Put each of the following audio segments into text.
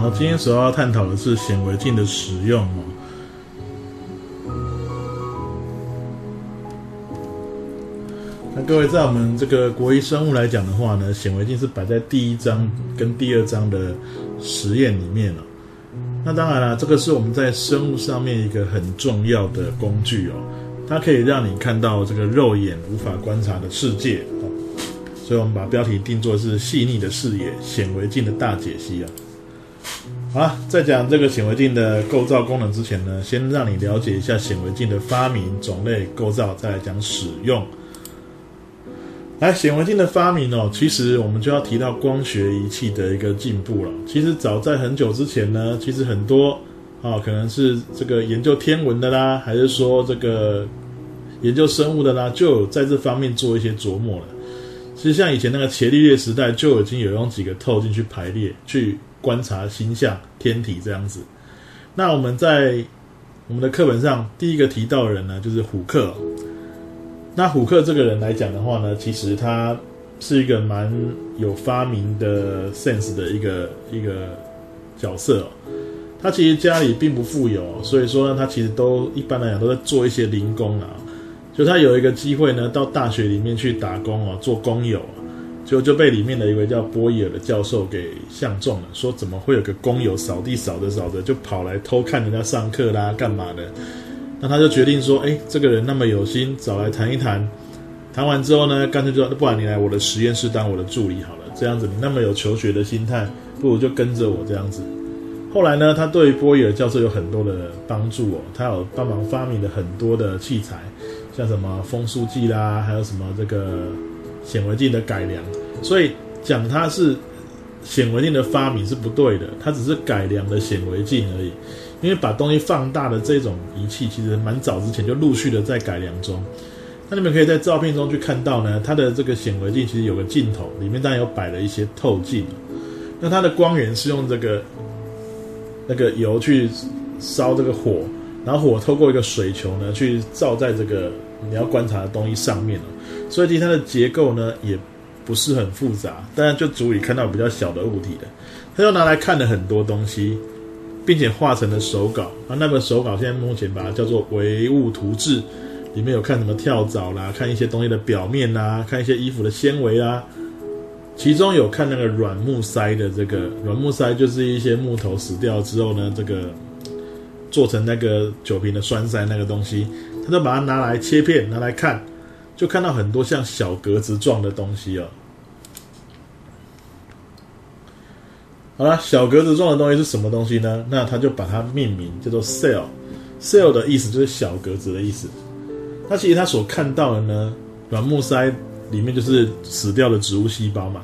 好，今天所要探讨的是显微镜的使用哦。那各位，在我们这个国医生物来讲的话呢，显微镜是摆在第一章跟第二章的实验里面了。那当然了，这个是我们在生物上面一个很重要的工具哦，它可以让你看到这个肉眼无法观察的世界哦。所以我们把标题定作是“细腻的视野，显微镜的大解析”啊。好了，在讲这个显微镜的构造功能之前呢，先让你了解一下显微镜的发明、种类、构造，再来讲使用。来，显微镜的发明哦，其实我们就要提到光学仪器的一个进步了。其实早在很久之前呢，其实很多啊，可能是这个研究天文的啦，还是说这个研究生物的啦，就有在这方面做一些琢磨了。其实像以前那个伽利略时代，就已经有用几个透镜去排列、去观察星象、天体这样子。那我们在我们的课本上第一个提到人呢，就是虎克。那虎克这个人来讲的话呢，其实他是一个蛮有发明的 sense 的一个一个角色。他其实家里并不富有，所以说呢，他其实都一般来讲都在做一些零工啊。就他有一个机会呢，到大学里面去打工哦，做工友，就就被里面的一位叫波伊尔的教授给相中了，说怎么会有个工友扫地扫着扫着就跑来偷看人家上课啦，干嘛的？那他就决定说，哎，这个人那么有心，找来谈一谈。谈完之后呢，干脆就不然你来我的实验室当我的助理好了。这样子你那么有求学的心态，不如就跟着我这样子。后来呢，他对波伊尔教授有很多的帮助哦，他有帮忙发明了很多的器材，像什么风速计啦，还有什么这个显微镜的改良。所以讲它是显微镜的发明是不对的，它只是改良了显微镜而已。因为把东西放大的这种仪器，其实蛮早之前就陆续的在改良中。那你们可以在照片中去看到呢，它的这个显微镜其实有个镜头，里面当然有摆了一些透镜。那它的光源是用这个那个油去烧这个火，然后火透过一个水球呢，去照在这个你要观察的东西上面了。所以其实它的结构呢，也不是很复杂，当然就足以看到比较小的物体的。他就拿来看了很多东西。并且画成了手稿啊，那本手稿现在目前把它叫做唯物图志，里面有看什么跳蚤啦，看一些东西的表面啦，看一些衣服的纤维啦，其中有看那个软木塞的这个软木塞，就是一些木头死掉之后呢，这个做成那个酒瓶的栓塞那个东西，他就把它拿来切片拿来看，就看到很多像小格子状的东西哦。好了，小格子状的东西是什么东西呢？那他就把它命名叫做 cell。cell 的意思就是小格子的意思。那其实他所看到的呢，软木塞里面就是死掉的植物细胞嘛。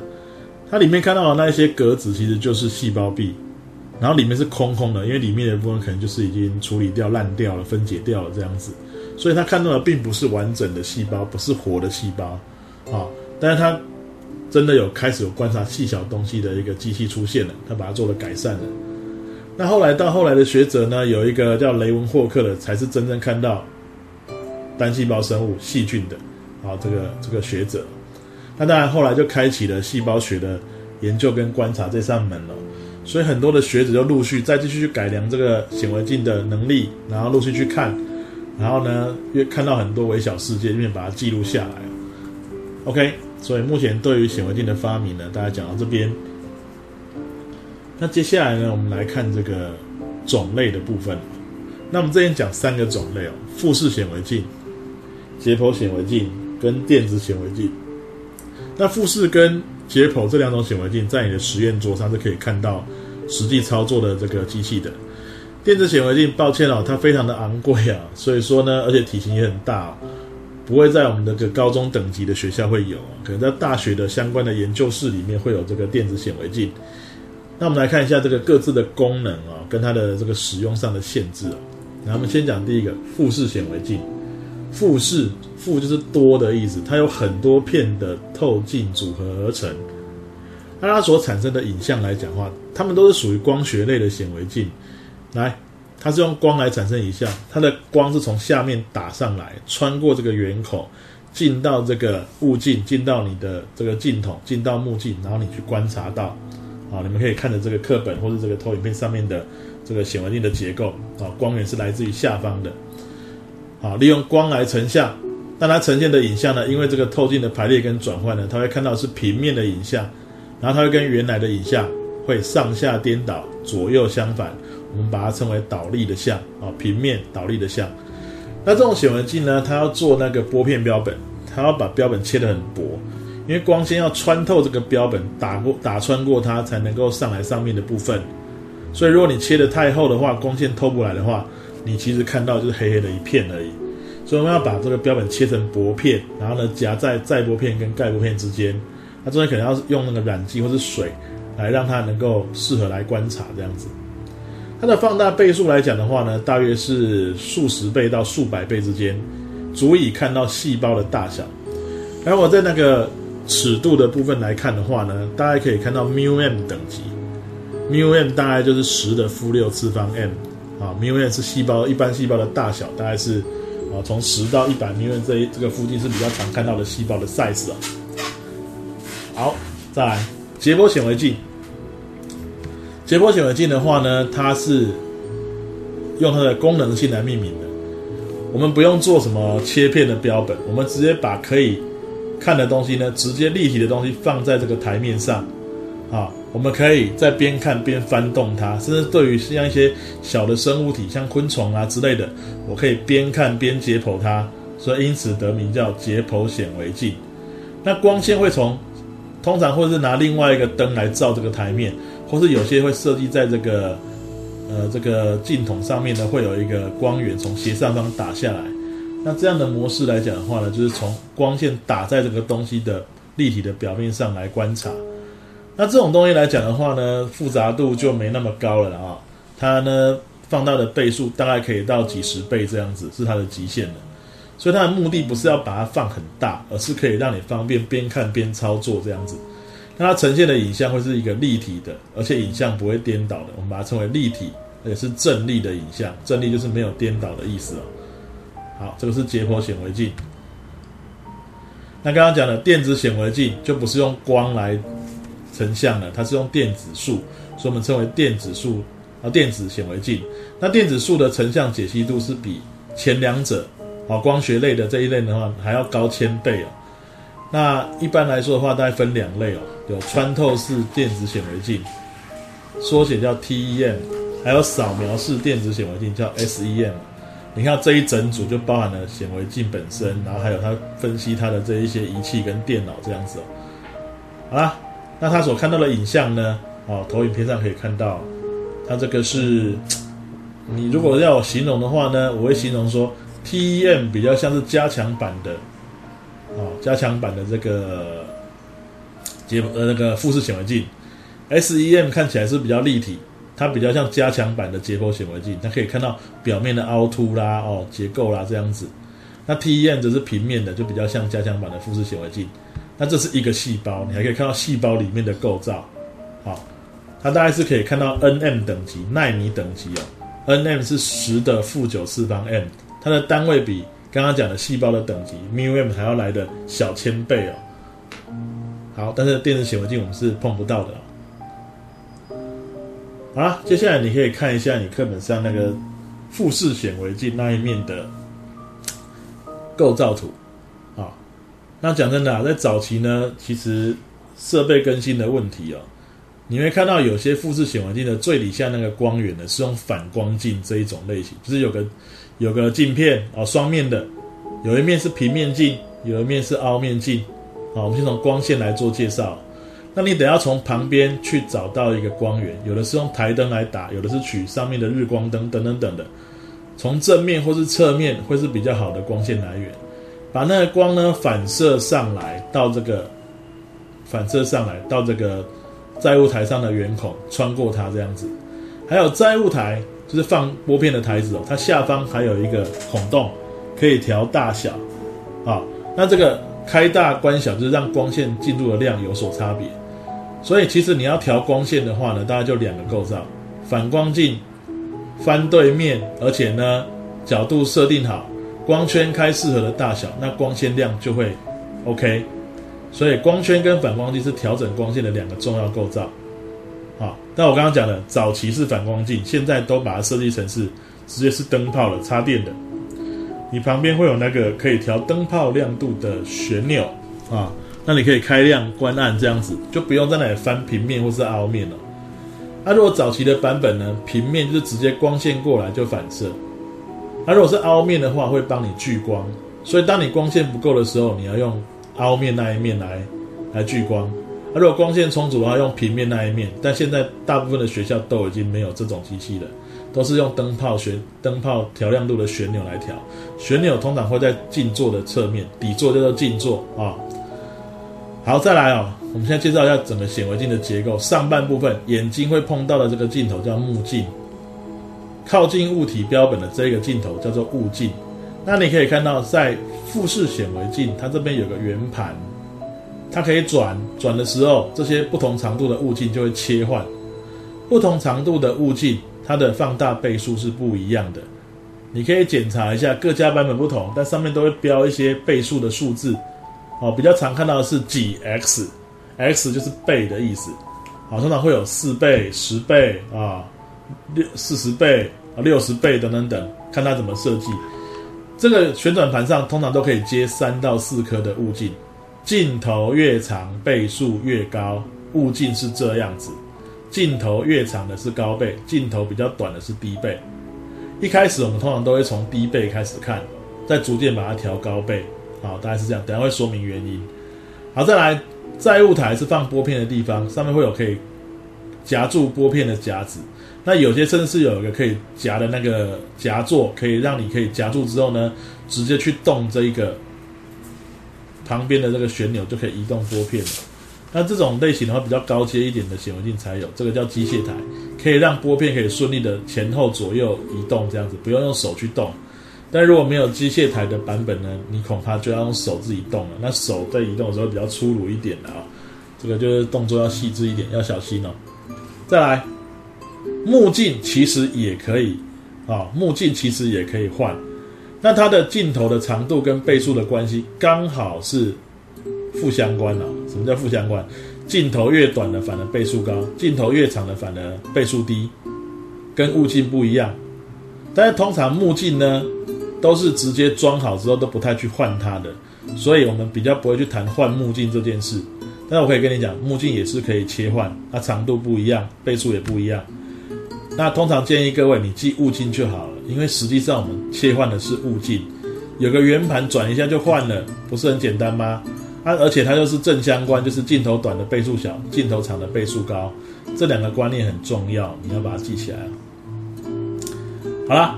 它里面看到的那一些格子其实就是细胞壁，然后里面是空空的，因为里面的部分可能就是已经处理掉、烂掉了、分解掉了这样子。所以他看到的并不是完整的细胞，不是活的细胞啊。但是他真的有开始有观察细小东西的一个机器出现了，他把它做了改善了。那后来到后来的学者呢，有一个叫雷文霍克的，才是真正看到单细胞生物细菌的啊，这个这个学者。那当然后来就开启了细胞学的研究跟观察这扇门了。所以很多的学者就陆续再继续去改良这个显微镜的能力，然后陆续去看，然后呢，越看到很多微小世界，越把它记录下来。OK。所以目前对于显微镜的发明呢，大家讲到这边。那接下来呢，我们来看这个种类的部分。那我们这边讲三个种类哦：复式显微镜、解剖显微镜跟电子显微镜。那复式跟解剖这两种显微镜，在你的实验桌上是可以看到实际操作的这个机器的。电子显微镜，抱歉哦，它非常的昂贵啊，所以说呢，而且体型也很大。不会在我们的个高中等级的学校会有，可能在大学的相关的研究室里面会有这个电子显微镜。那我们来看一下这个各自的功能啊，跟它的这个使用上的限制啊。那我们先讲第一个复式显微镜。复式复就是多的意思，它有很多片的透镜组合而成。那它所产生的影像来讲话，它们都是属于光学类的显微镜。来。它是用光来产生影像，它的光是从下面打上来，穿过这个圆孔，进到这个物镜，进到你的这个镜筒，进到目镜，然后你去观察到，啊，你们可以看着这个课本或者这个投影片上面的这个显微镜的结构。啊，光源是来自于下方的，啊，利用光来成像，但它呈现的影像呢，因为这个透镜的排列跟转换呢，它会看到是平面的影像，然后它会跟原来的影像会上下颠倒、左右相反，我们把它称为倒立的像啊，平面倒立的像。那这种显微镜呢，它要做那个玻片标本，它要把标本切得很薄。因为光线要穿透这个标本，打过打穿过它，才能够上来上面的部分。所以如果你切的太厚的话，光线透不来的话，你其实看到就是黑黑的一片而已。所以我们要把这个标本切成薄片，然后呢夹在载玻片跟盖玻片之间。那中间可能要用那个染剂或是水来让它能够适合来观察这样子。它的放大倍数来讲的话呢，大约是数十倍到数百倍之间，足以看到细胞的大小。而我在那个尺度的部分来看的话呢，大家可以看到 μm 等级，μm 大概就是十的负六次方 m 啊，μm 是细胞一般细胞的大小，大概是啊从十到一百 μm 这一这个附近是比较常看到的细胞的 size 啊。好，再来，斜波显微镜。结波显微镜的话呢，它是用它的功能性来命名的，我们不用做什么切片的标本，我们直接把可以。看的东西呢，直接立体的东西放在这个台面上，啊，我们可以在边看边翻动它，甚至对于像一些小的生物体，像昆虫啊之类的，我可以边看边解剖它，所以因此得名叫解剖显微镜。那光线会从通常或是拿另外一个灯来照这个台面，或是有些会设计在这个呃这个镜筒上面呢，会有一个光源从斜上方打下来。那这样的模式来讲的话呢，就是从光线打在这个东西的立体的表面上来观察。那这种东西来讲的话呢，复杂度就没那么高了啊。它呢放大的倍数大概可以到几十倍这样子，是它的极限了。所以它的目的不是要把它放很大，而是可以让你方便边看边操作这样子。那它呈现的影像会是一个立体的，而且影像不会颠倒的。我们把它称为立体，也是正立的影像。正立就是没有颠倒的意思哦。好，这个是解剖显微镜。那刚刚讲的电子显微镜就不是用光来成像的，它是用电子束，所以我们称为电子束啊电子显微镜。那电子束的成像解析度是比前两者啊光学类的这一类的话还要高千倍哦。那一般来说的话，大概分两类哦，有穿透式电子显微镜，缩写叫 TEM，还有扫描式电子显微镜叫 SEM。你看这一整组就包含了显微镜本身，然后还有它分析它的这一些仪器跟电脑这样子哦。好啦，那他所看到的影像呢？哦，投影片上可以看到，它这个是，你如果要形容的话呢，我会形容说，TEM 比较像是加强版的，哦，加强版的这个结呃那个复式显微镜，SEM 看起来是比较立体。它比较像加强版的解剖显微镜，它可以看到表面的凹凸啦、哦结构啦这样子。那 TEM 则是平面的，就比较像加强版的复式显微镜。那这是一个细胞，你还可以看到细胞里面的构造。好，它大概是可以看到 nm 等级、纳米等级哦。nm 是十的负九次方 m，它的单位比刚刚讲的细胞的等级 μm 还要来的小千倍哦。好，但是电子显微镜我们是碰不到的。好了，接下来你可以看一下你课本上那个复式显微镜那一面的构造图啊。那讲真的啊，在早期呢，其实设备更新的问题哦，你会看到有些复式显微镜的最底下那个光源呢，是用反光镜这一种类型，就是有个有个镜片啊，双面的，有一面是平面镜，有一面是凹面镜。好，我们先从光线来做介绍。那你得要从旁边去找到一个光源，有的是用台灯来打，有的是取上面的日光灯等等等的，从正面或是侧面会是比较好的光线来源，把那个光呢反射上来到这个反射上来到这个载物台上的圆孔，穿过它这样子。还有载物台就是放玻片的台子哦，它下方还有一个孔洞，可以调大小啊。那这个开大关小就是让光线进入的量有所差别。所以其实你要调光线的话呢，大概就两个构造：反光镜翻对面，而且呢角度设定好，光圈开适合的大小，那光线量就会 OK。所以光圈跟反光镜是调整光线的两个重要构造。啊。那我刚刚讲的早期是反光镜，现在都把它设计成是直接是灯泡了，插电的。你旁边会有那个可以调灯泡亮度的旋钮啊，那你可以开亮关暗这样子，就不用在那里翻平面或是凹面了。那如果早期的版本呢，平面就是直接光线过来就反射。那如果是凹面的话，会帮你聚光，所以当你光线不够的时候，你要用凹面那一面来来聚光。那如果光线充足的话，用平面那一面。但现在大部分的学校都已经没有这种机器了，都是用灯泡旋灯泡调亮度的旋钮来调。旋钮通常会在镜座的侧面，底座叫做镜座啊。好，再来哦，我们现在介绍一下整个显微镜的结构。上半部分眼睛会碰到的这个镜头叫目镜。靠近物体标本的这个镜头叫做物镜，那你可以看到，在复式显微镜，它这边有个圆盘，它可以转，转的时候，这些不同长度的物镜就会切换。不同长度的物镜，它的放大倍数是不一样的。你可以检查一下，各家版本不同，但上面都会标一些倍数的数字。哦，比较常看到的是几 x，x 就是倍的意思。好，通常会有四倍、十倍啊。六四十倍啊，六十倍等等等，看它怎么设计。这个旋转盘上通常都可以接三到四颗的物镜，镜头越长倍数越高，物镜是这样子。镜头越长的是高倍，镜头比较短的是低倍。一开始我们通常都会从低倍开始看，再逐渐把它调高倍。好，大概是这样，等下会说明原因。好，再来，载物台是放拨片的地方，上面会有可以夹住拨片的夹子。那有些甚至是有一个可以夹的那个夹座，可以让你可以夹住之后呢，直接去动这一个旁边的这个旋钮，就可以移动拨片了。那这种类型的话，比较高阶一点的显微镜才有，这个叫机械台，可以让拨片可以顺利的前后左右移动，这样子不用用手去动。但如果没有机械台的版本呢，你恐怕就要用手自己动了。那手在移动的时候比较粗鲁一点的啊，这个就是动作要细致一点，要小心哦。再来。目镜其实也可以，啊，目镜其实也可以换。那它的镜头的长度跟倍数的关系刚好是负相关了。什么叫负相关？镜头越短的反而倍数高，镜头越长的反而倍数低，跟物镜不一样。但是通常目镜呢，都是直接装好之后都不太去换它的，所以我们比较不会去谈换目镜这件事。但是我可以跟你讲，目镜也是可以切换，它长度不一样，倍数也不一样。那通常建议各位你记物镜就好了，因为实际上我们切换的是物镜，有个圆盘转一下就换了，不是很简单吗？啊，而且它又是正相关，就是镜头短的倍数小，镜头长的倍数高，这两个观念很重要，你要把它记起来。好了，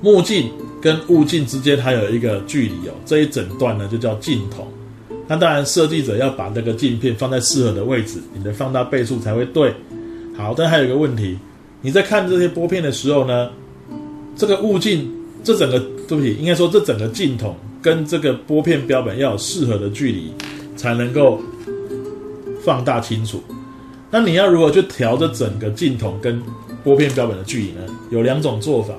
目镜跟物镜之间还有一个距离哦，这一整段呢就叫镜筒。那当然设计者要把这个镜片放在适合的位置，你的放大倍数才会对。好，但还有一个问题。你在看这些拨片的时候呢，这个物镜，这整个对不起，应该说这整个镜筒跟这个拨片标本要有适合的距离，才能够放大清楚。那你要如何去调这整个镜筒跟拨片标本的距离呢？有两种做法。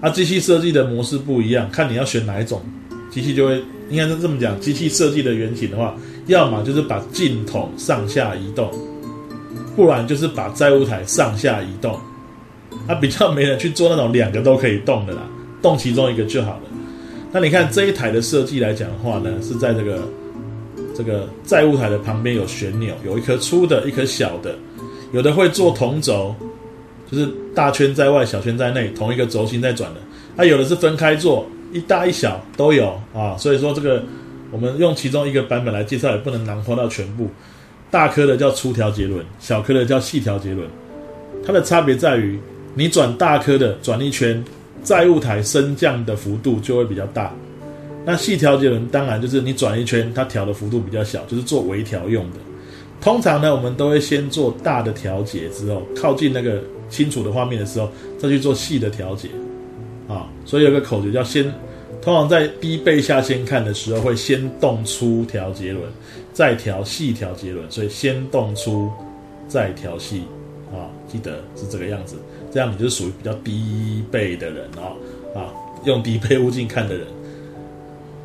啊，机器设计的模式不一样，看你要选哪一种，机器就会应该是这么讲。机器设计的远景的话，要么就是把镜筒上下移动。不然就是把载物台上下移动，啊，比较没人去做那种两个都可以动的啦，动其中一个就好了。那你看这一台的设计来讲的话呢，是在这个这个载物台的旁边有旋钮，有一颗粗的，一颗小的，有的会做同轴，就是大圈在外，小圈在内，同一个轴心在转的。它有的是分开做，一大一小都有啊。所以说这个我们用其中一个版本来介绍，也不能囊括到全部。大颗的叫粗调节轮，小颗的叫细调节轮。它的差别在于，你转大颗的转一圈，载物台升降的幅度就会比较大。那细调节轮当然就是你转一圈，它调的幅度比较小，就是做微调用的。通常呢，我们都会先做大的调节，之后靠近那个清楚的画面的时候，再去做细的调节。啊，所以有个口诀叫先。通常在低倍下先看的时候，会先动粗调节轮，再调细调节轮，所以先动粗，再调细，啊，记得是这个样子。这样你就是属于比较低倍的人哦，啊，用低倍物镜看的人。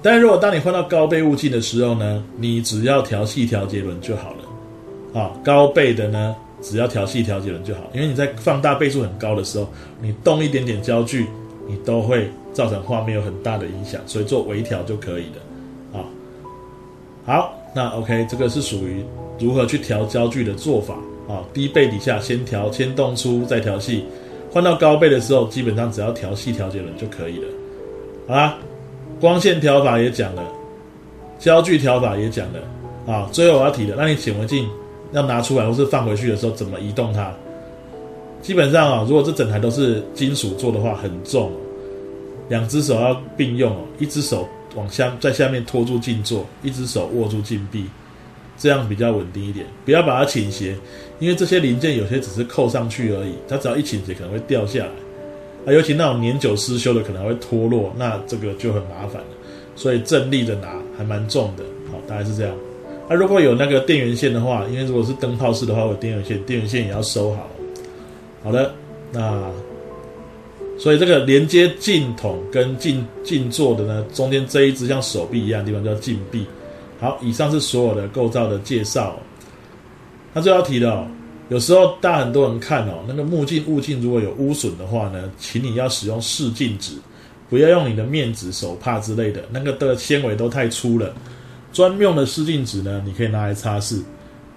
但如果当你换到高倍物镜的时候呢，你只要调细调节轮就好了，啊，高倍的呢，只要调细调节轮就好。因为你在放大倍数很高的时候，你动一点点焦距，你都会造成画面有很大的影响，所以做微调就可以的。啊，好，那 OK，这个是属于如何去调焦距的做法啊。低倍底下先调，先动粗，再调细。换到高倍的时候，基本上只要调细调节轮就可以了。好啦，光线调法也讲了，焦距调法也讲了。啊，最后我要提的，那你显微镜要拿出来或是放回去的时候，怎么移动它？基本上啊，如果这整台都是金属做的话，很重，两只手要并用哦，一只手往下在下面拖住镜座，一只手握住镜壁，这样比较稳定一点。不要把它倾斜，因为这些零件有些只是扣上去而已，它只要一倾斜可能会掉下来。啊，尤其那种年久失修的可能会脱落，那这个就很麻烦了。所以正立着拿还蛮重的，好，大概是这样。那如果有那个电源线的话，因为如果是灯泡式的话，有电源线，电源线也要收好。好的，那所以这个连接镜筒跟镜镜座的呢，中间这一只像手臂一样的地方叫镜臂。好，以上是所有的构造的介绍。那最要提的哦，有时候大很多人看哦，那个目镜物镜如果有污损的话呢，请你要使用试镜纸，不要用你的面纸、手帕之类的，那个的纤维都太粗了。专用的湿镜纸呢，你可以拿来擦拭。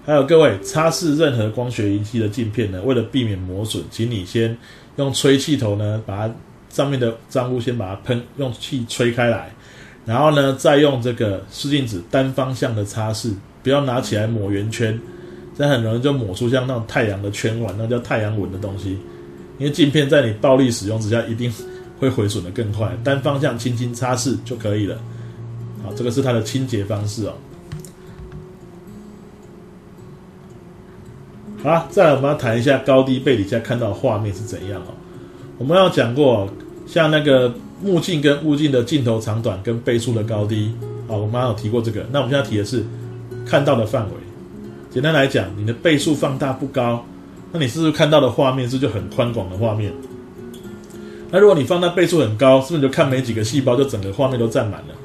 还有各位，擦拭任何光学仪器的镜片呢，为了避免磨损，请你先用吹气头呢，把它上面的脏污先把它喷，用气吹开来，然后呢，再用这个湿镜纸单方向的擦拭，不要拿起来抹圆圈，这样很容易就抹出像那种太阳的圈纹，那叫太阳纹的东西。因为镜片在你暴力使用之下，一定会毁损的更快。单方向轻轻擦拭就可以了。好，这个是它的清洁方式哦。好了，再来我们要谈一下高低倍底下看到的画面是怎样哦。我们要讲过，像那个目镜跟物镜的镜头长短跟倍数的高低，好，我们刚有提过这个。那我们现在提的是看到的范围。简单来讲，你的倍数放大不高，那你是不是看到的画面是就很宽广的画面？那如果你放大倍数很高，是不是就看没几个细胞，就整个画面都占满了？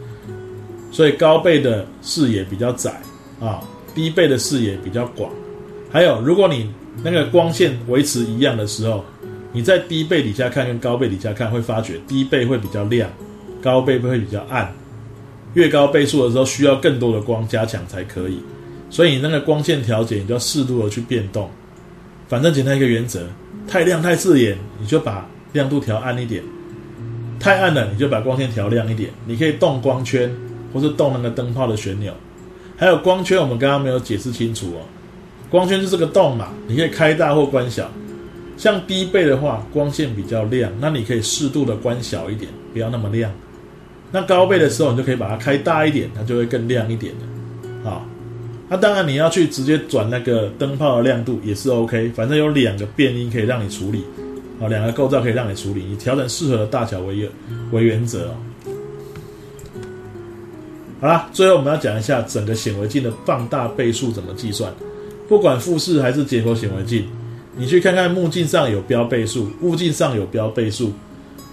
所以高倍的视野比较窄啊，低倍的视野比较广。还有，如果你那个光线维持一样的时候，你在低倍底下看跟高倍底下看，会发觉低倍会比较亮，高倍会比较暗。越高倍数的时候，需要更多的光加强才可以。所以你那个光线调节，你就要适度的去变动。反正简单一个原则：太亮太刺眼，你就把亮度调暗一点；太暗了，你就把光线调亮一点。你可以动光圈。或是动那个灯泡的旋钮，还有光圈，我们刚刚没有解释清楚哦。光圈就是个洞嘛，你可以开大或关小。像低倍的话，光线比较亮，那你可以适度的关小一点，不要那么亮。那高倍的时候，你就可以把它开大一点，它就会更亮一点的。好，那当然你要去直接转那个灯泡的亮度也是 OK，反正有两个变音可以让你处理，啊，两个构造可以让你处理，以调整适合的大小为原为原则哦。好啦，最后我们要讲一下整个显微镜的放大倍数怎么计算。不管富士还是结合显微镜，你去看看目镜上有标倍数，物镜上有标倍数，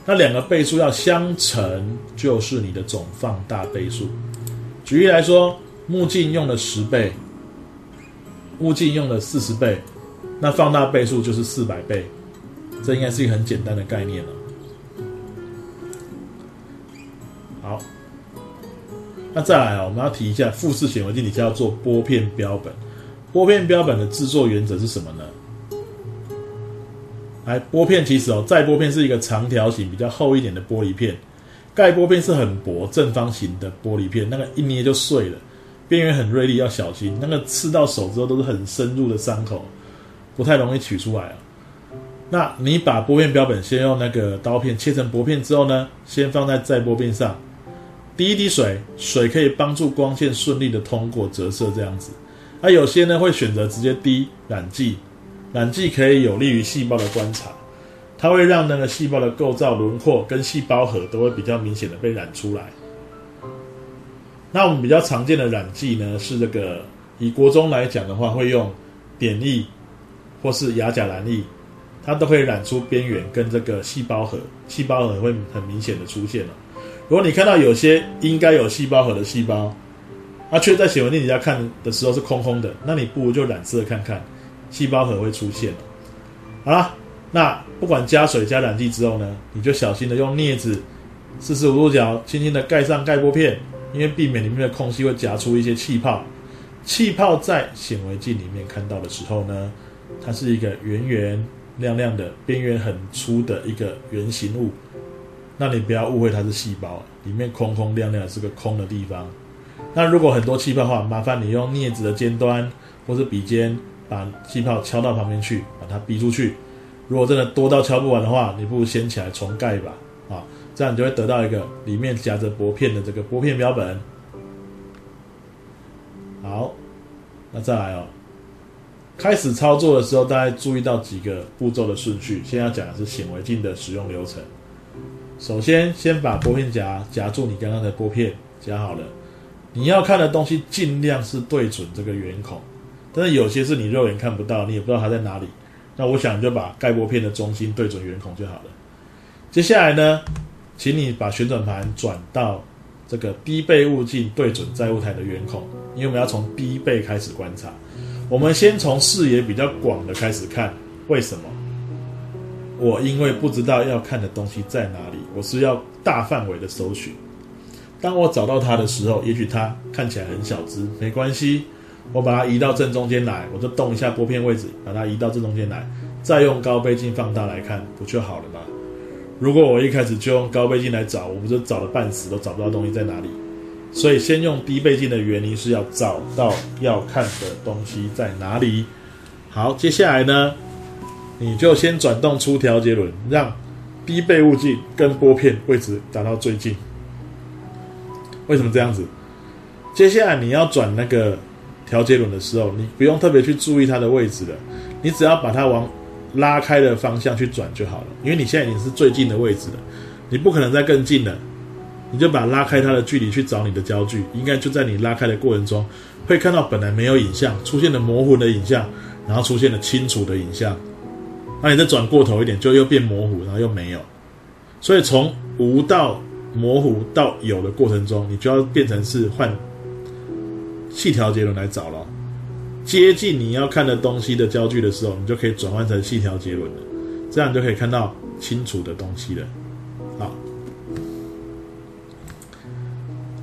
那两个倍数要相乘，就是你的总放大倍数。举例来说，目镜用了十倍，物镜用了四十倍，那放大倍数就是四百倍。这应该是一个很简单的概念了。好。那再来啊，我们要提一下富士显微镜底下要做玻片标本。玻片标本的制作原则是什么呢？来，玻片其实哦，载玻片是一个长条形、比较厚一点的玻璃片，盖玻片是很薄正方形的玻璃片，那个一捏就碎了，边缘很锐利，要小心。那个刺到手之后都是很深入的伤口，不太容易取出来啊。那你把玻片标本先用那个刀片切成薄片之后呢，先放在载玻片上。滴一滴水，水可以帮助光线顺利的通过折射，这样子。那有些呢会选择直接滴染剂，染剂可以有利于细胞的观察，它会让那个细胞的构造轮廓跟细胞核都会比较明显的被染出来。那我们比较常见的染剂呢是这个，以国中来讲的话，会用碘液或是亚甲蓝液，它都可以染出边缘跟这个细胞核，细胞核会很明显的出现了。如果你看到有些应该有细胞核的细胞，啊，却在显微镜底下看的时候是空空的，那你不如就染色看看，细胞核会出现。好了，那不管加水加染剂之后呢，你就小心的用镊子四十五度角轻轻的盖上盖玻片，因为避免里面的空隙会夹出一些气泡。气泡在显微镜里面看到的时候呢，它是一个圆圆亮亮的、边缘很粗的一个圆形物。那你不要误会它是细胞，里面空空亮亮是个空的地方。那如果很多气泡的话，麻烦你用镊子的尖端或是笔尖把气泡敲到旁边去，把它逼出去。如果真的多到敲不完的话，你不如掀起来重盖吧，啊，这样你就会得到一个里面夹着薄片的这个薄片标本。好，那再来哦。开始操作的时候，大家注意到几个步骤的顺序。先要讲的是显微镜的使用流程。首先，先把玻片夹夹住你刚刚的玻片，夹好了。你要看的东西尽量是对准这个圆孔，但是有些是你肉眼看不到，你也不知道它在哪里。那我想就把盖玻片的中心对准圆孔就好了。接下来呢，请你把旋转盘转到。这个低倍物镜对准载物台的圆孔，因为我们要从低倍开始观察。我们先从视野比较广的开始看，为什么？我因为不知道要看的东西在哪里，我是要大范围的搜寻。当我找到它的时候，也许它看起来很小只，没关系，我把它移到正中间来，我就动一下拨片位置，把它移到正中间来，再用高倍镜放大来看，不就好了吗？如果我一开始就用高倍镜来找，我不就找了半死都找不到东西在哪里？所以先用低倍镜的原因是要找到要看的东西在哪里。好，接下来呢，你就先转动出调节轮，让低倍物镜跟玻片位置达到最近。为什么这样子？接下来你要转那个调节轮的时候，你不用特别去注意它的位置了，你只要把它往。拉开的方向去转就好了，因为你现在已经是最近的位置了，你不可能再更近了，你就把拉开它的距离去找你的焦距，应该就在你拉开的过程中，会看到本来没有影像出现的模糊的影像，然后出现了清楚的影像，那你再转过头一点，就又变模糊，然后又没有，所以从无到模糊到有的过程中，你就要变成是换细调节轮来找了。接近你要看的东西的焦距的时候，你就可以转换成细条结轮了，这样你就可以看到清楚的东西了。好，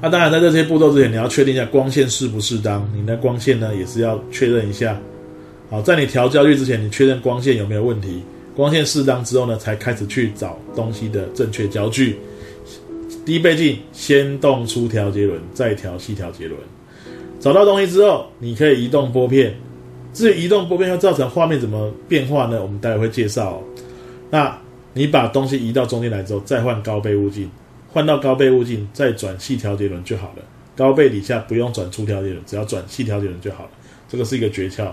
那当然在这些步骤之前，你要确定一下光线适不适当。你的光线呢，也是要确认一下。好，在你调焦距之前，你确认光线有没有问题。光线适当之后呢，才开始去找东西的正确焦距。低倍镜先动出调节轮，再调细调节轮。找到东西之后，你可以移动拨片。至于移动拨片会造成画面怎么变化呢？我们待会会介绍。那你把东西移到中间来之后，再换高倍物镜，换到高倍物镜，再转细调节轮就好了。高倍底下不用转粗调节轮，只要转细调节轮就好了。这个是一个诀窍。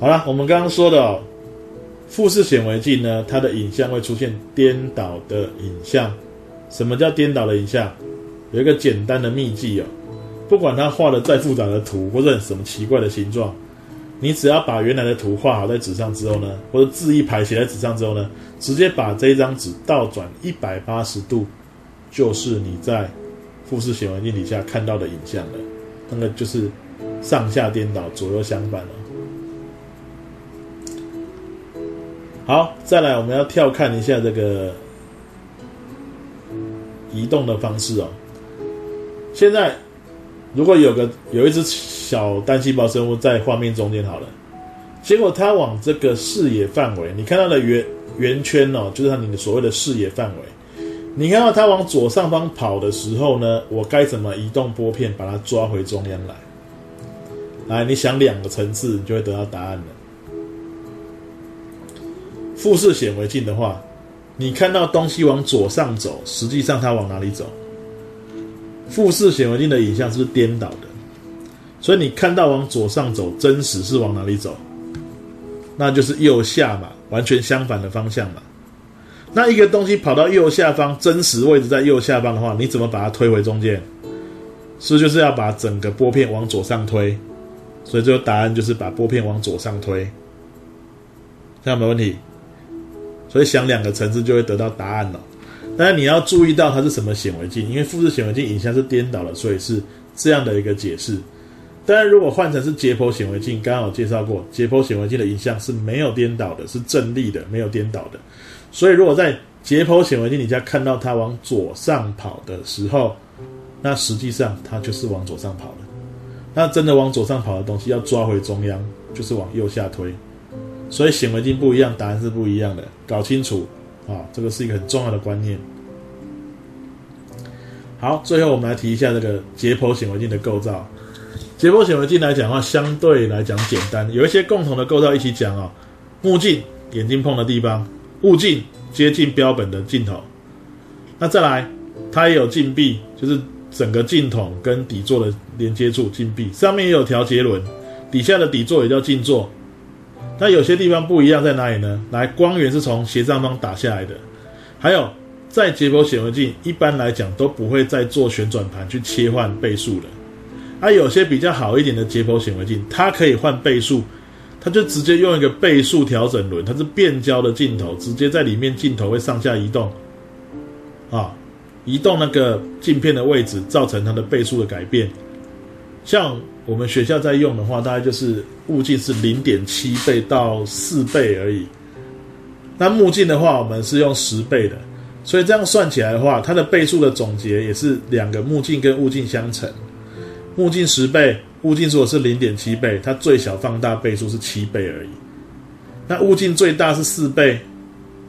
好了，我们刚刚说的复视显微镜呢，它的影像会出现颠倒的影像。什么叫颠倒的影像？有一个简单的秘技哦。不管他画的再复杂的图，或者什么奇怪的形状，你只要把原来的图画好在纸上之后呢，或者字一排写在纸上之后呢，直接把这张纸倒转一百八十度，就是你在复式显微镜底下看到的影像了。那个就是上下颠倒、左右相反了。好，再来我们要跳看一下这个移动的方式哦。现在。如果有个有一只小单细胞生物在画面中间好了，结果它往这个视野范围，你看到的圆圆圈哦，就是它你的所谓的视野范围。你看到它往左上方跑的时候呢，我该怎么移动拨片把它抓回中央来？来，你想两个层次，你就会得到答案了。复式显微镜的话，你看到东西往左上走，实际上它往哪里走？复式显微镜的影像是颠倒的，所以你看到往左上走，真实是往哪里走？那就是右下嘛，完全相反的方向嘛。那一个东西跑到右下方，真实位置在右下方的话，你怎么把它推回中间？是不是就是要把整个拨片往左上推？所以最后答案就是把拨片往左上推，这样没问题。所以想两个层次就会得到答案了。但是你要注意到它是什么显微镜，因为复制显微镜影像是颠倒的，所以是这样的一个解释。当然，如果换成是解剖显微镜，刚刚有介绍过，解剖显微镜的影像是没有颠倒的，是正立的，没有颠倒的。所以，如果在解剖显微镜底下看到它往左上跑的时候，那实际上它就是往左上跑了。那真的往左上跑的东西要抓回中央，就是往右下推。所以显微镜不一样，答案是不一样的，搞清楚啊，这个是一个很重要的观念。好，最后我们来提一下这个解剖显微镜的构造。解剖显微镜来讲的话，相对来讲简单，有一些共同的构造一起讲啊。目镜眼睛碰的地方，物镜接近标本的镜头。那再来，它也有镜壁，就是整个镜筒跟底座的连接处镜壁，上面也有调节轮，底下的底座也叫镜座。那有些地方不一样在哪里呢？来，光源是从斜上方打下来的，还有在解剖显微镜一般来讲都不会再做旋转盘去切换倍数了。而有些比较好一点的解剖显微镜，它可以换倍数，它就直接用一个倍数调整轮，它是变焦的镜头，直接在里面镜头会上下移动，啊，移动那个镜片的位置，造成它的倍数的改变。像我们学校在用的话，大概就是物镜是零点七倍到四倍而已。那目镜的话，我们是用十倍的，所以这样算起来的话，它的倍数的总结也是两个目镜跟物镜相乘。目镜十倍，物镜如果是零点七倍，它最小放大倍数是七倍而已。那物镜最大是四倍，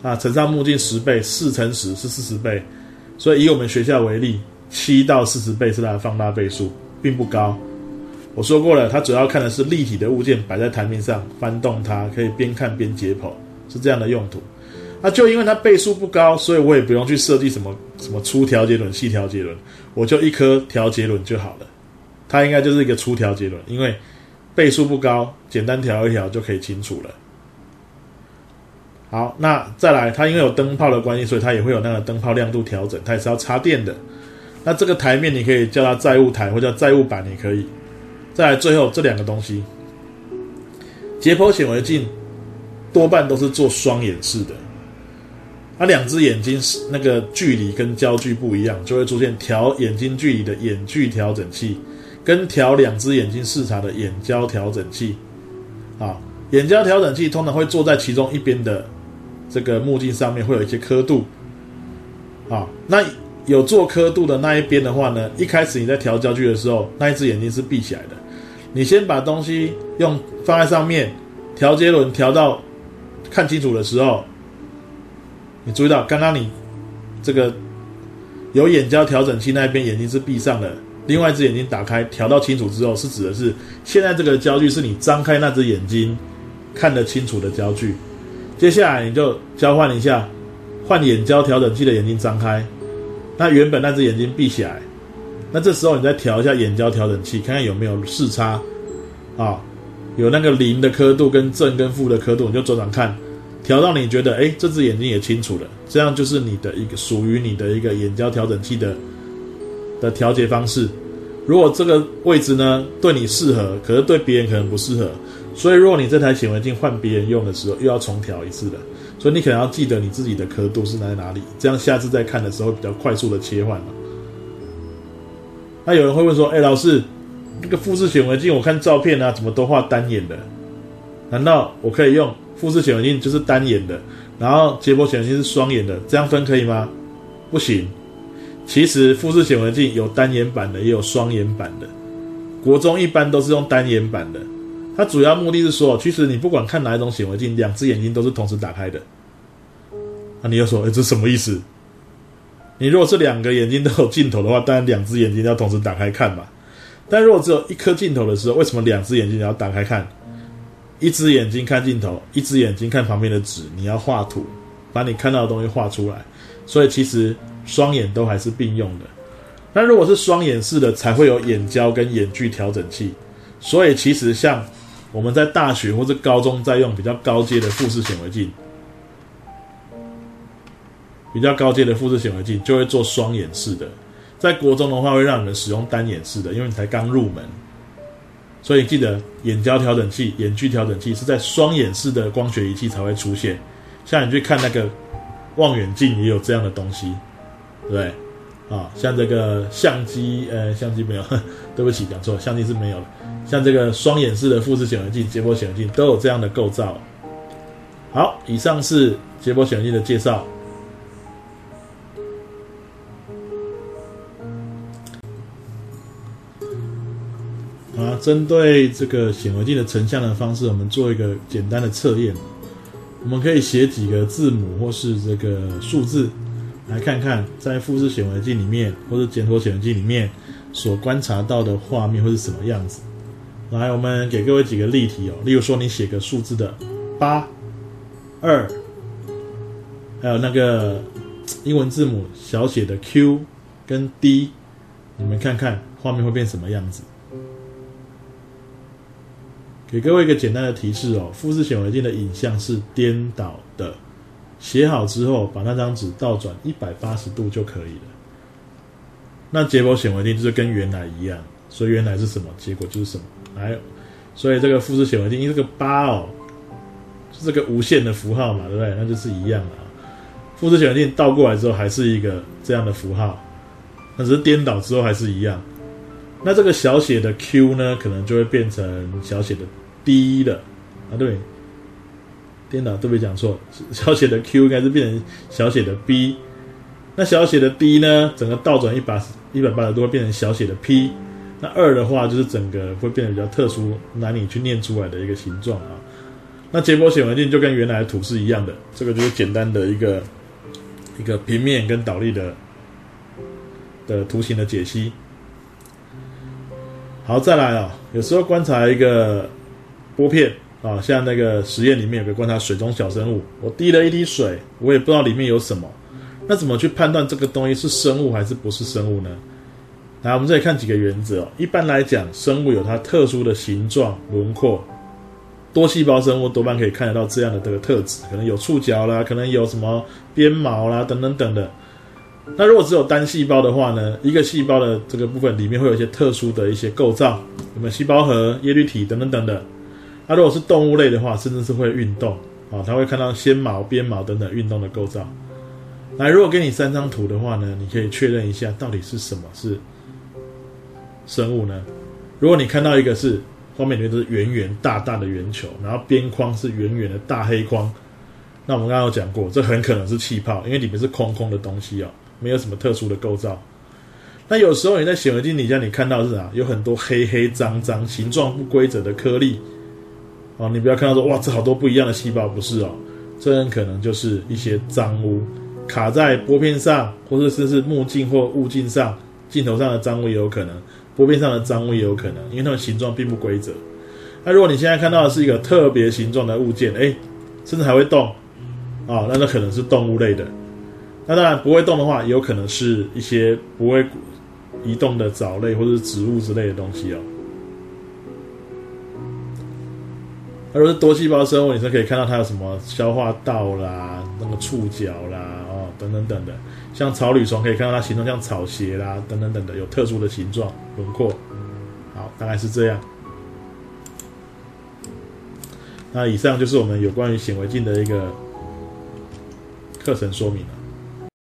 啊，乘上目镜十倍，四乘十是四十倍。所以以我们学校为例，七到四十倍是它的放大倍数，并不高。我说过了，它主要看的是立体的物件摆在台面上，翻动它可以边看边解剖，是这样的用途。那就因为它倍数不高，所以我也不用去设计什么什么粗调节轮、细调节轮，我就一颗调节轮就好了。它应该就是一个粗调节轮，因为倍数不高，简单调一调就可以清楚了。好，那再来，它因为有灯泡的关系，所以它也会有那个灯泡亮度调整，它也是要插电的。那这个台面你可以叫它载物台或叫载物板也可以。再来，最后这两个东西，解剖显微镜多半都是做双眼式的，它两只眼睛是那个距离跟焦距不一样，就会出现调眼睛距离的眼距调整器。跟调两只眼睛视差的眼焦调整器，啊，眼焦调整器通常会坐在其中一边的这个目镜上面，会有一些刻度，啊，那有做刻度的那一边的话呢，一开始你在调焦距的时候，那一只眼睛是闭起来的，你先把东西用放在上面，调节轮调到看清楚的时候，你注意到刚刚你这个有眼焦调整器那一边眼睛是闭上的。另外一只眼睛打开，调到清楚之后，是指的是现在这个焦距是你张开那只眼睛看得清楚的焦距。接下来你就交换一下，换眼焦调整器的眼睛张开，那原本那只眼睛闭起来。那这时候你再调一下眼焦调整器，看看有没有视差。啊，有那个零的刻度跟正跟负的刻度，你就转转看，调到你觉得哎这只眼睛也清楚了，这样就是你的一个属于你的一个眼焦调整器的。的调节方式，如果这个位置呢对你适合，可是对别人可能不适合，所以如果你这台显微镜换别人用的时候，又要重调一次的，所以你可能要记得你自己的刻度是在哪里，这样下次再看的时候比较快速的切换了那有人会问说：“哎，老师，那个富士显微镜，我看照片啊，怎么都画单眼的？难道我可以用富士显微镜就是单眼的，然后结波显微镜是双眼的，这样分可以吗？不行。”其实富士显微镜有单眼版的，也有双眼版的。国中一般都是用单眼版的。它主要目的是说，其实你不管看哪一种显微镜，两只眼睛都是同时打开的。那你又说，哎，这什么意思？你如果是两个眼睛都有镜头的话，当然两只眼睛要同时打开看嘛。但如果只有一颗镜头的时候，为什么两只眼睛你要打开看？一只眼睛看镜头，一只眼睛看旁边的纸，你要画图，把你看到的东西画出来。所以其实。双眼都还是并用的，那如果是双眼式的，才会有眼焦跟眼距调整器。所以其实像我们在大学或者高中在用比较高阶的富士显微镜，比较高阶的富士显微镜就会做双眼式的。在国中的话，会让你们使用单眼式的，因为你才刚入门。所以记得眼焦调整器、眼距调整器是在双眼式的光学仪器才会出现。像你去看那个望远镜，也有这样的东西。对，啊，像这个相机，呃，相机没有，对不起，讲错，相机是没有的。像这个双眼式的富士显微镜、捷波显微镜都有这样的构造。好，以上是捷波显微镜的介绍。针对这个显微镜的成像的方式，我们做一个简单的测验。我们可以写几个字母或是这个数字。来看看在富士显微镜里面，或者简陀显微镜里面所观察到的画面会是什么样子。来，我们给各位几个例题哦。例如说，你写个数字的八、二，还有那个英文字母小写的 Q 跟 D，你们看看画面会变什么样子？给各位一个简单的提示哦，富士显微镜的影像是颠倒的。写好之后，把那张纸倒转一百八十度就可以了。那结果显微镜就是跟原来一样，所以原来是什么，结果就是什么。还有，所以这个复制显微镜，因为这个八哦，是这个无限的符号嘛，对不对？那就是一样的啊。复制显微镜倒过来之后，还是一个这样的符号，那只是颠倒之后还是一样。那这个小写的 Q 呢，可能就会变成小写的 D 了啊，对。颠倒对不对？讲错，小写的 Q 应该是变成小写的 B，那小写的 D 呢？整个倒转一百一百八十度会变成小写的 P，那二的话就是整个会变得比较特殊，难以去念出来的一个形状啊。那结波显微镜就跟原来的图是一样的，这个就是简单的一个一个平面跟倒立的的图形的解析。好，再来啊，有时候观察一个玻片。啊，像那个实验里面有个观察水中小生物，我滴了一滴水，我也不知道里面有什么，那怎么去判断这个东西是生物还是不是生物呢？来，我们这里看几个原则。一般来讲，生物有它特殊的形状、轮廓，多细胞生物多半可以看得到这样的这个特质，可能有触角啦，可能有什么鞭毛啦，等等等的。那如果只有单细胞的话呢，一个细胞的这个部分里面会有一些特殊的一些构造，有没有细胞核、叶绿体等等等等。那如果是动物类的话，甚至是会运动啊，它会看到纤毛、鞭毛等等运动的构造。来，如果给你三张图的话呢，你可以确认一下到底是什么是生物呢？如果你看到一个是画面里面都是圆圆大大的圆球，然后边框是圆圆的大黑框，那我们刚刚有讲过，这很可能是气泡，因为里面是空空的东西哦，没有什么特殊的构造。那有时候你在显微镜底下你看到是啥？有很多黑黑脏脏、形状不规则的颗粒。哦，你不要看到说哇，这好多不一样的细胞，不是哦，这很可能就是一些脏污卡在玻片上，或者是是目镜或物镜上，镜头上的脏污也有可能，玻片上的脏污也有可能，因为它们形状并不规则。那如果你现在看到的是一个特别形状的物件，哎，甚至还会动，啊，那那可能是动物类的。那当然不会动的话，也有可能是一些不会移动的藻类或者是植物之类的东西哦。而是多细胞生物，你是可以看到它有什么消化道啦、那个触角啦、哦等等等的。像草履虫可以看到它形状像草鞋啦，等等等的，有特殊的形状轮廓。好，大概是这样。那以上就是我们有关于显微镜的一个课程说明了。